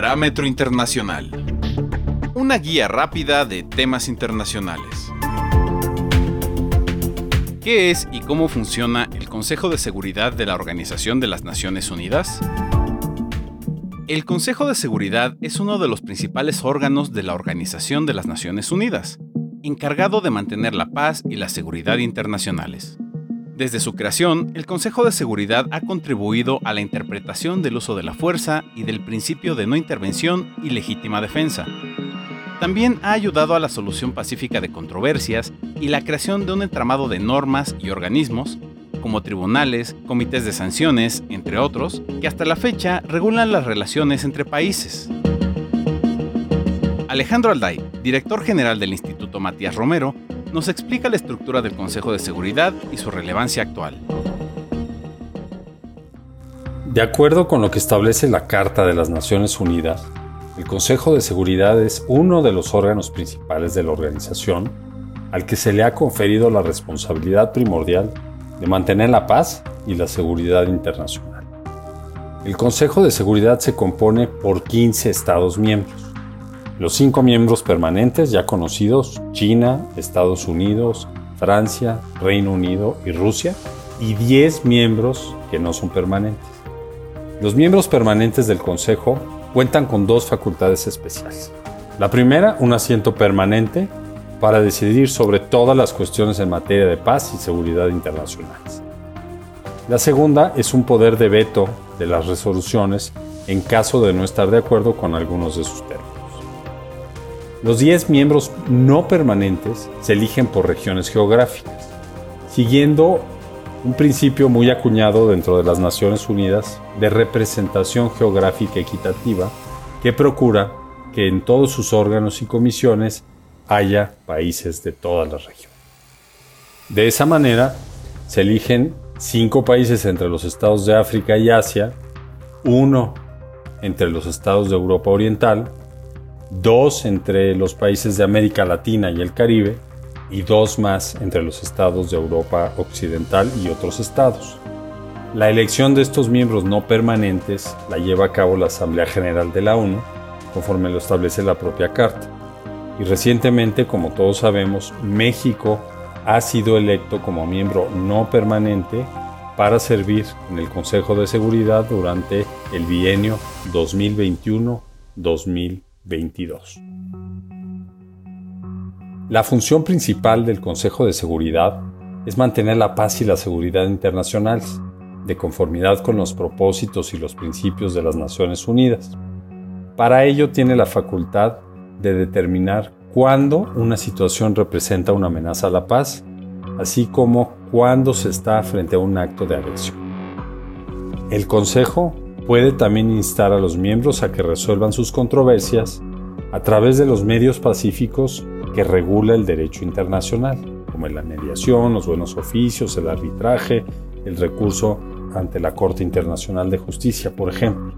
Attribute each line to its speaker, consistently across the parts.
Speaker 1: Parámetro Internacional. Una guía rápida de temas internacionales. ¿Qué es y cómo funciona el Consejo de Seguridad de la Organización de las Naciones Unidas? El Consejo de Seguridad es uno de los principales órganos de la Organización de las Naciones Unidas, encargado de mantener la paz y la seguridad internacionales. Desde su creación, el Consejo de Seguridad ha contribuido a la interpretación del uso de la fuerza y del principio de no intervención y legítima defensa. También ha ayudado a la solución pacífica de controversias y la creación de un entramado de normas y organismos, como tribunales, comités de sanciones, entre otros, que hasta la fecha regulan las relaciones entre países. Alejandro Alday, director general del Instituto Matías Romero, nos explica la estructura del Consejo de Seguridad y su relevancia actual.
Speaker 2: De acuerdo con lo que establece la Carta de las Naciones Unidas, el Consejo de Seguridad es uno de los órganos principales de la organización al que se le ha conferido la responsabilidad primordial de mantener la paz y la seguridad internacional. El Consejo de Seguridad se compone por 15 Estados miembros los cinco miembros permanentes ya conocidos, China, Estados Unidos, Francia, Reino Unido y Rusia, y 10 miembros que no son permanentes. Los miembros permanentes del Consejo cuentan con dos facultades especiales. La primera, un asiento permanente para decidir sobre todas las cuestiones en materia de paz y seguridad internacionales. La segunda es un poder de veto de las resoluciones en caso de no estar de acuerdo con algunos de sus términos. Los 10 miembros no permanentes se eligen por regiones geográficas, siguiendo un principio muy acuñado dentro de las Naciones Unidas de representación geográfica equitativa que procura que en todos sus órganos y comisiones haya países de todas las regiones. De esa manera, se eligen cinco países entre los estados de África y Asia, uno entre los estados de Europa Oriental, dos entre los países de América Latina y el Caribe y dos más entre los estados de Europa Occidental y otros estados. La elección de estos miembros no permanentes la lleva a cabo la Asamblea General de la ONU, conforme lo establece la propia Carta. Y recientemente, como todos sabemos, México ha sido electo como miembro no permanente para servir en el Consejo de Seguridad durante el bienio 2021-2022. 22. La función principal del Consejo de Seguridad es mantener la paz y la seguridad internacionales, de conformidad con los propósitos y los principios de las Naciones Unidas. Para ello tiene la facultad de determinar cuándo una situación representa una amenaza a la paz, así como cuándo se está frente a un acto de agresión. El Consejo puede también instar a los miembros a que resuelvan sus controversias a través de los medios pacíficos que regula el derecho internacional, como la mediación, los buenos oficios, el arbitraje, el recurso ante la Corte Internacional de Justicia, por ejemplo.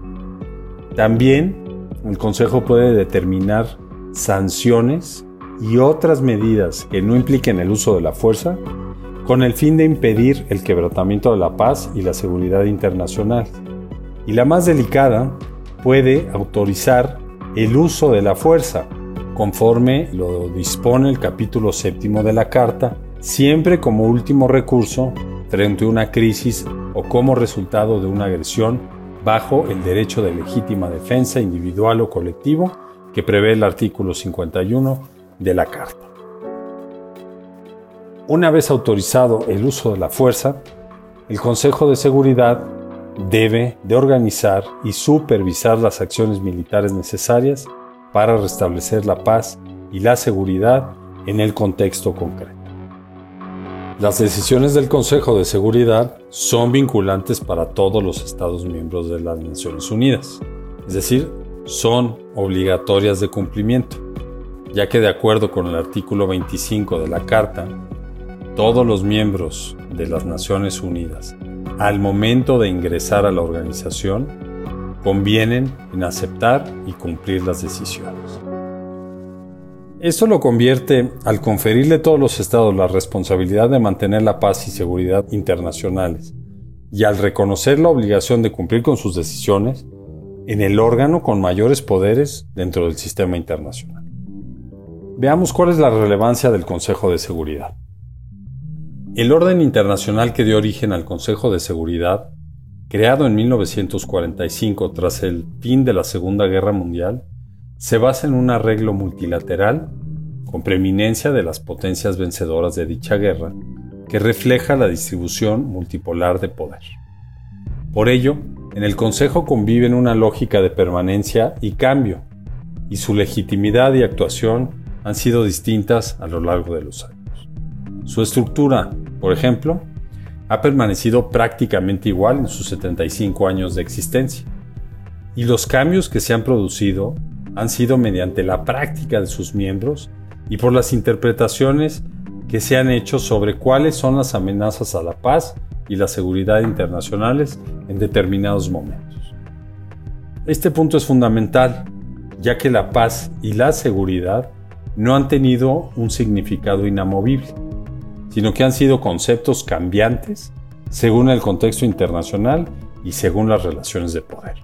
Speaker 2: También el Consejo puede determinar sanciones y otras medidas que no impliquen el uso de la fuerza con el fin de impedir el quebrantamiento de la paz y la seguridad internacional y la más delicada puede autorizar el uso de la fuerza, conforme lo dispone el capítulo séptimo de la Carta, siempre como último recurso frente a una crisis o como resultado de una agresión bajo el derecho de legítima defensa individual o colectivo que prevé el artículo 51 de la Carta. Una vez autorizado el uso de la fuerza, el Consejo de Seguridad debe de organizar y supervisar las acciones militares necesarias para restablecer la paz y la seguridad en el contexto concreto. Las decisiones del Consejo de Seguridad son vinculantes para todos los Estados miembros de las Naciones Unidas, es decir, son obligatorias de cumplimiento, ya que de acuerdo con el artículo 25 de la Carta, todos los miembros de las Naciones Unidas al momento de ingresar a la organización convienen en aceptar y cumplir las decisiones. Esto lo convierte, al conferirle a todos los estados la responsabilidad de mantener la paz y seguridad internacionales, y al reconocer la obligación de cumplir con sus decisiones, en el órgano con mayores poderes dentro del sistema internacional. Veamos cuál es la relevancia del Consejo de Seguridad. El orden internacional que dio origen al Consejo de Seguridad, creado en 1945 tras el fin de la Segunda Guerra Mundial, se basa en un arreglo multilateral con preeminencia de las potencias vencedoras de dicha guerra, que refleja la distribución multipolar de poder. Por ello, en el Consejo conviven una lógica de permanencia y cambio, y su legitimidad y actuación han sido distintas a lo largo de los años. Su estructura, por ejemplo, ha permanecido prácticamente igual en sus 75 años de existencia, y los cambios que se han producido han sido mediante la práctica de sus miembros y por las interpretaciones que se han hecho sobre cuáles son las amenazas a la paz y la seguridad internacionales en determinados momentos. Este punto es fundamental, ya que la paz y la seguridad no han tenido un significado inamovible, sino que han sido conceptos cambiantes según el contexto internacional y según las relaciones de poder.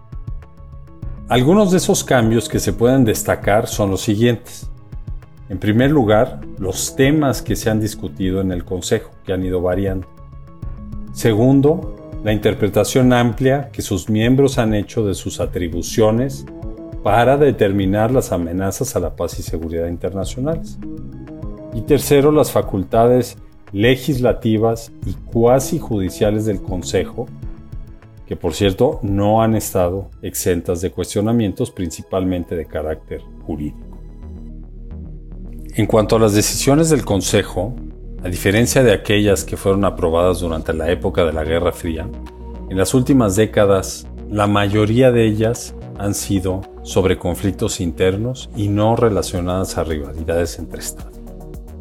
Speaker 2: Algunos de esos cambios que se pueden destacar son los siguientes. En primer lugar, los temas que se han discutido en el Consejo, que han ido variando. Segundo, la interpretación amplia que sus miembros han hecho de sus atribuciones para determinar las amenazas a la paz y seguridad internacionales. Y tercero, las facultades legislativas y cuasi judiciales del Consejo, que por cierto no han estado exentas de cuestionamientos principalmente de carácter jurídico. En cuanto a las decisiones del Consejo, a diferencia de aquellas que fueron aprobadas durante la época de la Guerra Fría, en las últimas décadas la mayoría de ellas han sido sobre conflictos internos y no relacionadas a rivalidades entre Estados.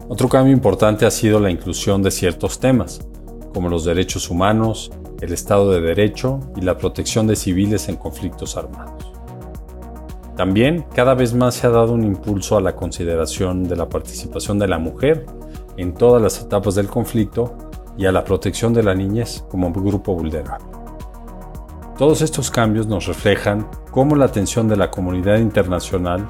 Speaker 2: Otro cambio importante ha sido la inclusión de ciertos temas, como los derechos humanos, el Estado de Derecho y la protección de civiles en conflictos armados. También cada vez más se ha dado un impulso a la consideración de la participación de la mujer en todas las etapas del conflicto y a la protección de la niñez como grupo vulnerable. Todos estos cambios nos reflejan cómo la atención de la comunidad internacional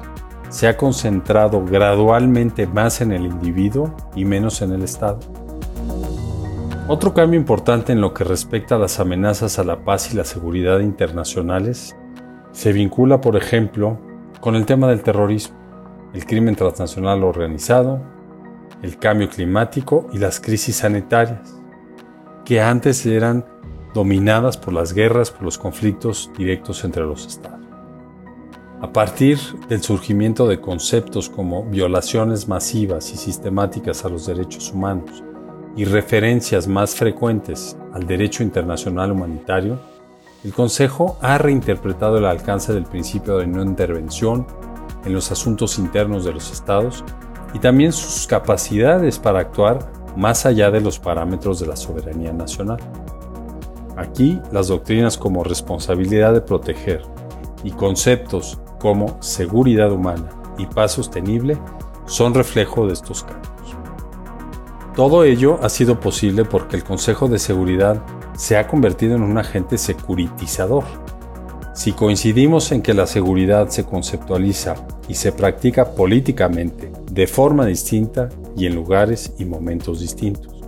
Speaker 2: se ha concentrado gradualmente más en el individuo y menos en el Estado. Otro cambio importante en lo que respecta a las amenazas a la paz y la seguridad internacionales se vincula, por ejemplo, con el tema del terrorismo, el crimen transnacional organizado, el cambio climático y las crisis sanitarias, que antes eran dominadas por las guerras, por los conflictos directos entre los estados. A partir del surgimiento de conceptos como violaciones masivas y sistemáticas a los derechos humanos y referencias más frecuentes al derecho internacional humanitario, el Consejo ha reinterpretado el alcance del principio de no intervención en los asuntos internos de los estados y también sus capacidades para actuar más allá de los parámetros de la soberanía nacional. Aquí las doctrinas como responsabilidad de proteger y conceptos como seguridad humana y paz sostenible son reflejo de estos cambios. Todo ello ha sido posible porque el Consejo de Seguridad se ha convertido en un agente securitizador. Si coincidimos en que la seguridad se conceptualiza y se practica políticamente de forma distinta y en lugares y momentos distintos,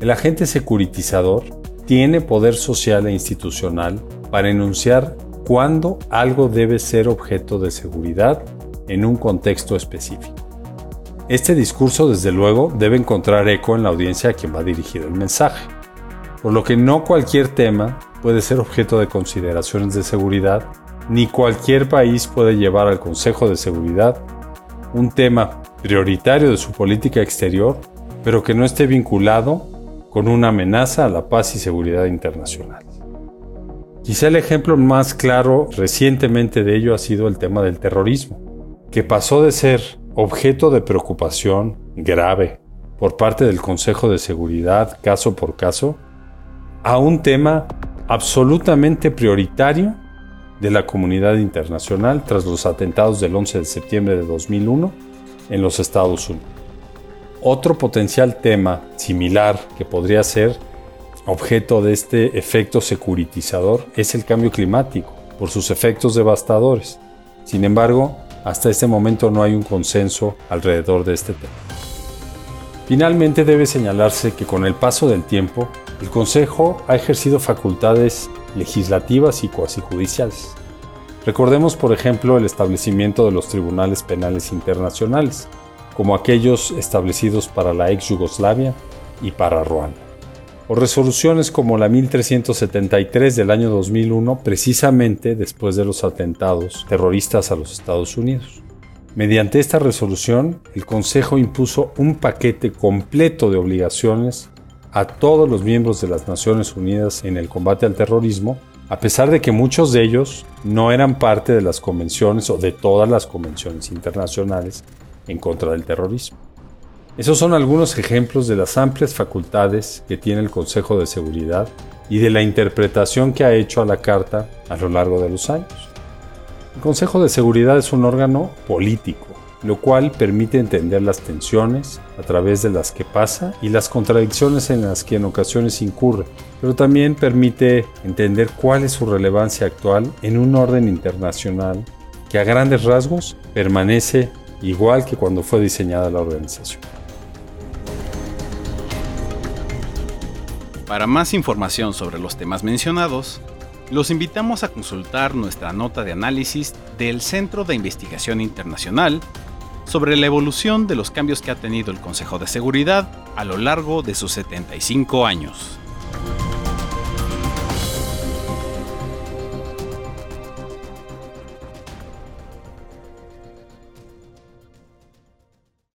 Speaker 2: el agente securitizador tiene poder social e institucional para enunciar cuándo algo debe ser objeto de seguridad en un contexto específico. Este discurso, desde luego, debe encontrar eco en la audiencia a quien va dirigido el mensaje por lo que no cualquier tema puede ser objeto de consideraciones de seguridad, ni cualquier país puede llevar al Consejo de Seguridad un tema prioritario de su política exterior, pero que no esté vinculado con una amenaza a la paz y seguridad internacional. Quizá el ejemplo más claro recientemente de ello ha sido el tema del terrorismo, que pasó de ser objeto de preocupación grave por parte del Consejo de Seguridad caso por caso a un tema absolutamente prioritario de la comunidad internacional tras los atentados del 11 de septiembre de 2001 en los Estados Unidos. Otro potencial tema similar que podría ser objeto de este efecto securitizador es el cambio climático, por sus efectos devastadores. Sin embargo, hasta este momento no hay un consenso alrededor de este tema. Finalmente debe señalarse que con el paso del tiempo, el Consejo ha ejercido facultades legislativas y cuasi judiciales. Recordemos, por ejemplo, el establecimiento de los tribunales penales internacionales, como aquellos establecidos para la ex Yugoslavia y para Ruanda. O resoluciones como la 1373 del año 2001, precisamente después de los atentados terroristas a los Estados Unidos. Mediante esta resolución, el Consejo impuso un paquete completo de obligaciones a todos los miembros de las Naciones Unidas en el combate al terrorismo, a pesar de que muchos de ellos no eran parte de las convenciones o de todas las convenciones internacionales en contra del terrorismo. Esos son algunos ejemplos de las amplias facultades que tiene el Consejo de Seguridad y de la interpretación que ha hecho a la Carta a lo largo de los años. El Consejo de Seguridad es un órgano político lo cual permite entender las tensiones a través de las que pasa y las contradicciones en las que en ocasiones incurre, pero también permite entender cuál es su relevancia actual en un orden internacional que a grandes rasgos permanece igual que cuando fue diseñada la organización.
Speaker 1: Para más información sobre los temas mencionados, los invitamos a consultar nuestra nota de análisis del Centro de Investigación Internacional sobre la evolución de los cambios que ha tenido el Consejo de Seguridad a lo largo de sus 75 años.